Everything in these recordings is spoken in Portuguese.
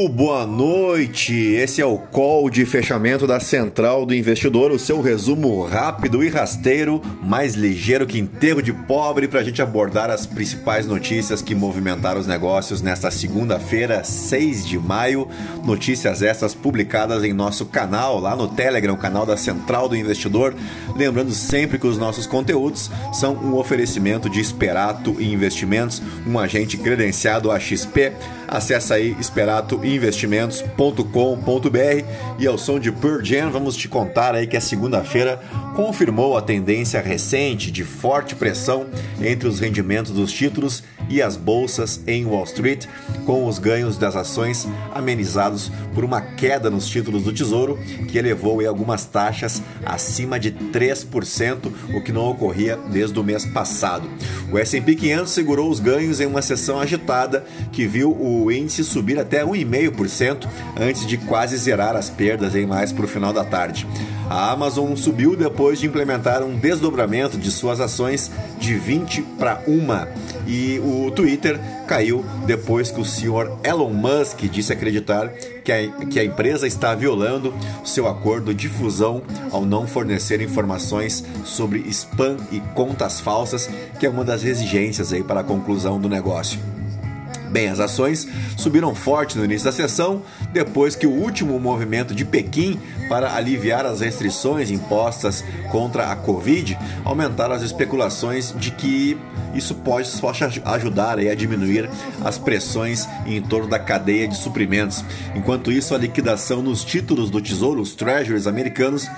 Muito boa noite. Esse é o call de fechamento da Central do Investidor, o seu resumo rápido e rasteiro, mais ligeiro que enterro de pobre, para a gente abordar as principais notícias que movimentaram os negócios nesta segunda-feira, 6 de maio. Notícias essas publicadas em nosso canal, lá no Telegram, canal da Central do Investidor. Lembrando sempre que os nossos conteúdos são um oferecimento de Esperato e Investimentos, um agente credenciado a XP. Acesse aí esperatoinvestimentos.com.br e ao som de Pearl Jam vamos te contar aí que a segunda-feira confirmou a tendência recente de forte pressão entre os rendimentos dos títulos e as bolsas em Wall Street, com os ganhos das ações amenizados por uma queda nos títulos do Tesouro, que elevou algumas taxas acima de 3%, o que não ocorria desde o mês passado. O S&P 500 segurou os ganhos em uma sessão agitada que viu o índice subir até 1,5% antes de quase zerar as perdas em mais para o final da tarde. A Amazon subiu depois de implementar um desdobramento de suas ações de 20 para 1 e o Twitter caiu depois que o senhor Elon Musk disse acreditar que a, que a empresa está violando seu acordo de fusão ao não fornecer informações sobre spam e contas falsas, que é uma das exigências aí para a conclusão do negócio. Bem, as ações subiram forte no início da sessão, depois que o último movimento de Pequim para aliviar as restrições impostas contra a Covid aumentaram as especulações de que isso pode, ajudar a diminuir as pressões em torno da cadeia de suprimentos. Enquanto isso, a liquidação nos títulos do Tesouro, os Treasuries americanos,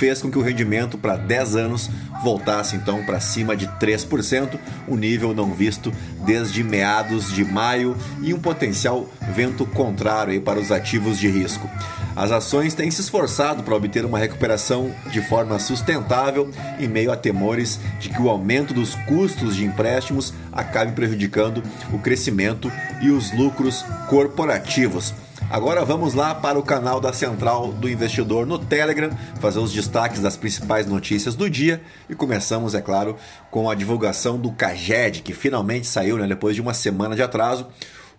fez com que o rendimento para 10 anos voltasse então para cima de 3%, o um nível não visto desde meados de maio e um potencial vento contrário para os ativos de risco. As ações têm se esforçado para obter uma recuperação de forma sustentável em meio a temores de que o aumento dos custos de empréstimos acabe prejudicando o crescimento e os lucros corporativos. Agora vamos lá para o canal da Central do Investidor no Telegram, fazer os destaques das principais notícias do dia. E começamos, é claro, com a divulgação do CAGED, que finalmente saiu né, depois de uma semana de atraso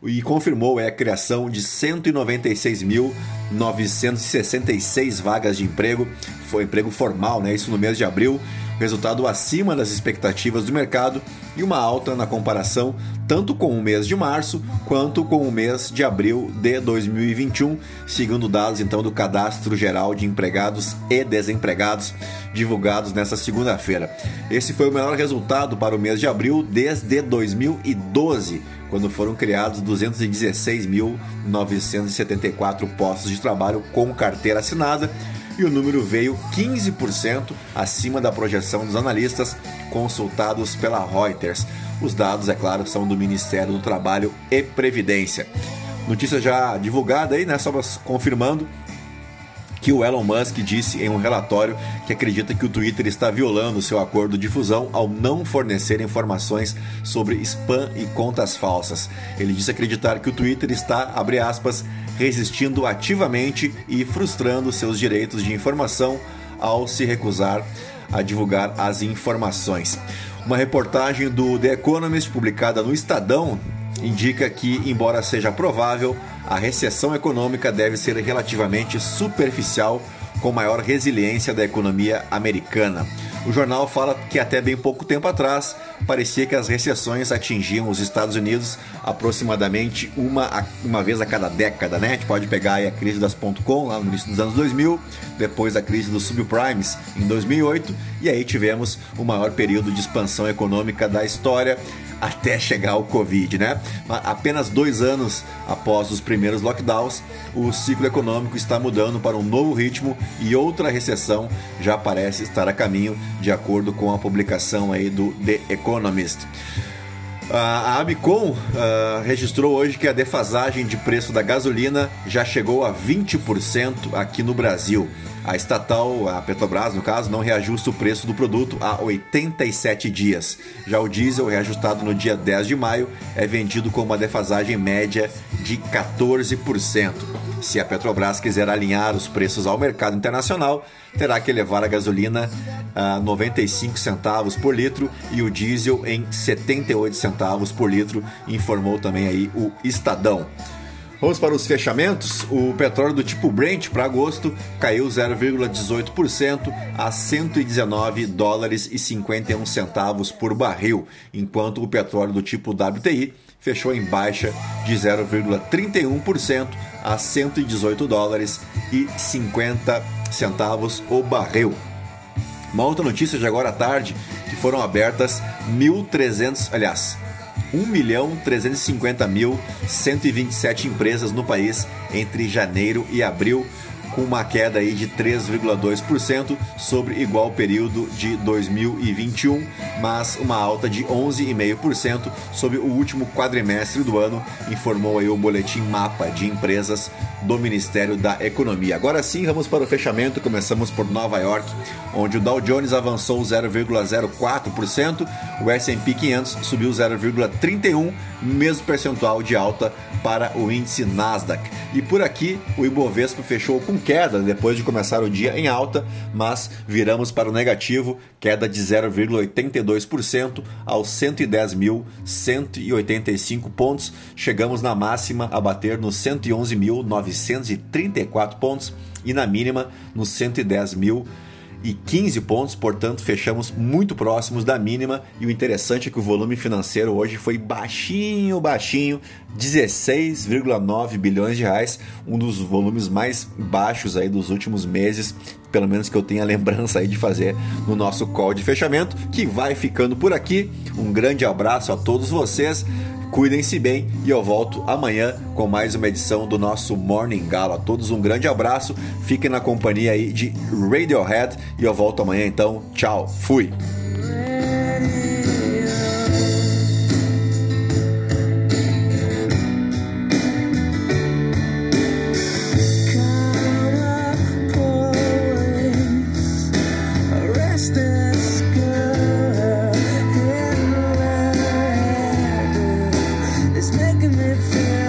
e confirmou é, a criação de 196.966 vagas de emprego, foi emprego formal, né, isso no mês de abril, resultado acima das expectativas do mercado e uma alta na comparação tanto com o mês de março quanto com o mês de abril de 2021, segundo dados então do Cadastro Geral de Empregados e Desempregados divulgados nesta segunda-feira. Esse foi o melhor resultado para o mês de abril desde 2012, quando foram criados 216.974 postos de trabalho com carteira assinada e o número veio 15% acima da projeção dos analistas consultados pela Reuters. Os dados, é claro, são do Ministério do Trabalho e Previdência. Notícia já divulgada aí, né? Só confirmando que o Elon Musk disse em um relatório que acredita que o Twitter está violando seu acordo de fusão ao não fornecer informações sobre spam e contas falsas. Ele disse acreditar que o Twitter está, abre aspas, resistindo ativamente e frustrando seus direitos de informação ao se recusar a divulgar as informações. Uma reportagem do The Economist publicada no Estadão indica que, embora seja provável, a recessão econômica deve ser relativamente superficial, com maior resiliência da economia americana. O jornal fala que até bem pouco tempo atrás parecia que as recessões atingiam os Estados Unidos aproximadamente uma, uma vez a cada década, né? A gente pode pegar a crise das .com lá no início dos anos 2000, depois a crise dos subprimes em 2008 e aí tivemos o maior período de expansão econômica da história até chegar o Covid, né? Apenas dois anos após os primeiros lockdowns, o ciclo econômico está mudando para um novo ritmo e outra recessão já parece estar a caminho, de acordo com a publicação aí do The Economist. A Amicom uh, registrou hoje que a defasagem de preço da gasolina já chegou a 20% aqui no Brasil. A estatal, a Petrobras, no caso, não reajusta o preço do produto há 87 dias. Já o diesel, reajustado no dia 10 de maio, é vendido com uma defasagem média de 14%. Se a Petrobras quiser alinhar os preços ao mercado internacional, terá que elevar a gasolina a 95 centavos por litro e o diesel em 78 centavos por litro, informou também aí o Estadão. Vamos para os fechamentos. O petróleo do tipo Brent para agosto caiu 0,18% a 119 dólares e 51 centavos por barril, enquanto o petróleo do tipo WTI fechou em baixa de 0,31% a 118 dólares e 50 centavos o barril. Uma outra notícia de agora à tarde, que foram abertas 1.300, aliás, 1.350.127 empresas no país entre janeiro e abril com uma queda aí de 3,2% sobre igual período de 2021, mas uma alta de 11,5% sobre o último quadrimestre do ano, informou aí o boletim Mapa de Empresas do Ministério da Economia. Agora sim, vamos para o fechamento. Começamos por Nova York, onde o Dow Jones avançou 0,04%, o S&P 500 subiu 0,31, mesmo percentual de alta para o índice Nasdaq. E por aqui, o Ibovespa fechou com queda depois de começar o dia em alta, mas viramos para o negativo, queda de 0,82% aos 110.185 pontos. Chegamos na máxima a bater nos 111.934 pontos e na mínima nos 110.000 e 15 pontos, portanto, fechamos muito próximos da mínima. E o interessante é que o volume financeiro hoje foi baixinho, baixinho, 16,9 bilhões de reais, um dos volumes mais baixos aí dos últimos meses, pelo menos que eu tenha lembrança aí de fazer no nosso call de fechamento, que vai ficando por aqui. Um grande abraço a todos vocês. Cuidem-se bem e eu volto amanhã com mais uma edição do nosso Morning Gala. Todos um grande abraço, fiquem na companhia aí de Radiohead e eu volto amanhã então. Tchau, fui! making me feel